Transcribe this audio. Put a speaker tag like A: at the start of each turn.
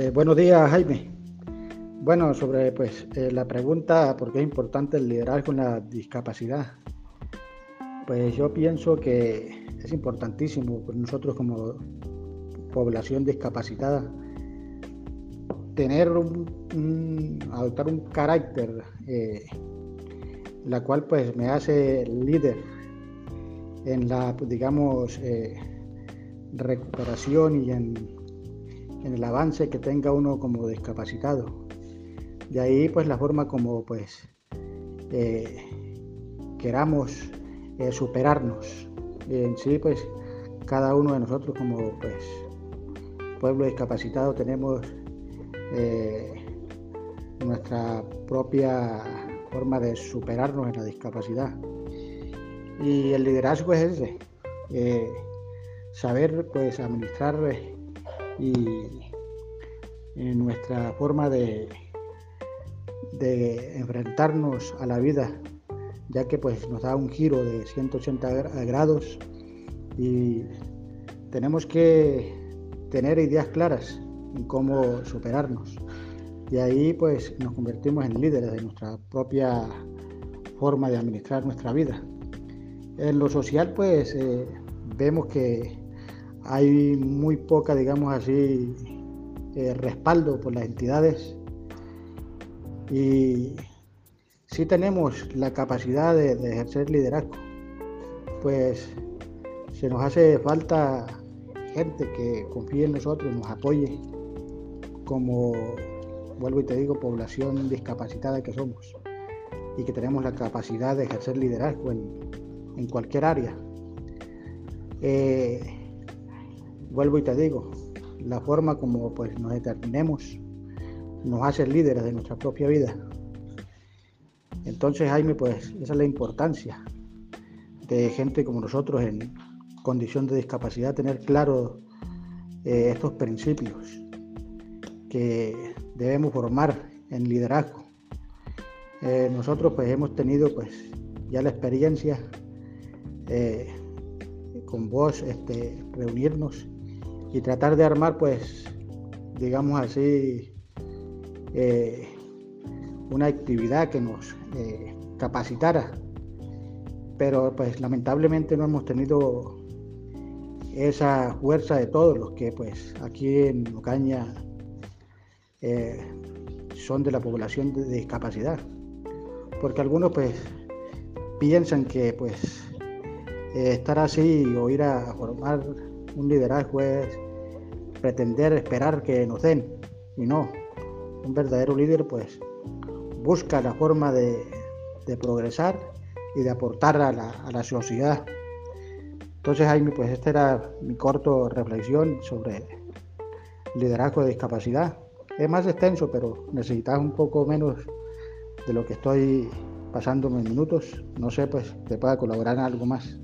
A: Eh, buenos días, Jaime. Bueno, sobre pues eh, la pregunta por qué es importante el liderazgo en la discapacidad. Pues yo pienso que es importantísimo nosotros como población discapacitada tener un, adoptar un carácter eh, la cual pues me hace líder en la digamos recuperación y en en el avance que tenga uno como discapacitado. De ahí pues la forma como pues eh, queramos eh, superarnos. en sí pues cada uno de nosotros como pues pueblo discapacitado tenemos eh, nuestra propia forma de superarnos en la discapacidad. Y el liderazgo es ese, saber pues administrar y en nuestra forma de, de enfrentarnos a la vida, ya que pues nos da un giro de 180 grados y tenemos que tener ideas claras en cómo superarnos. Y ahí pues nos convertimos en líderes de nuestra propia forma de administrar nuestra vida. En lo social pues eh, vemos que hay muy poca, digamos así, eh, respaldo por las entidades y sí tenemos la capacidad de, ejercer liderazgo, pues se nos hace falta gente que confíe en nosotros, nos apoye como, vuelvo y te digo, población discapacitada que somos y que tenemos la capacidad de ejercer liderazgo en, cualquier área. Eh, vuelvo y te digo, la forma como pues, nos determinemos nos hace líderes de nuestra propia vida. Entonces, Jaime, pues esa es la importancia de gente como nosotros en condición de discapacidad, tener claro eh, estos principios que debemos formar en liderazgo. Eh, nosotros pues hemos tenido pues ya la experiencia eh, con vos este, reunirnos y tratar de armar, pues, digamos así, eh, una actividad que nos eh, capacitara. Pero pues lamentablemente no hemos tenido esa fuerza de todos los que pues aquí en Ocaña eh, son de la población de discapacidad. Porque algunos pues piensan que pues estar así o ir a formar un liderazgo es pretender esperar que nos den y no. Un verdadero líder pues busca la forma de, progresar y de aportar a la, sociedad. Entonces Jaime, pues esta era mi corto reflexión sobre liderazgo de discapacidad. Es más extenso, pero necesitas un poco menos de lo que estoy pasándome en minutos. No sé, pues te pueda colaborar algo más.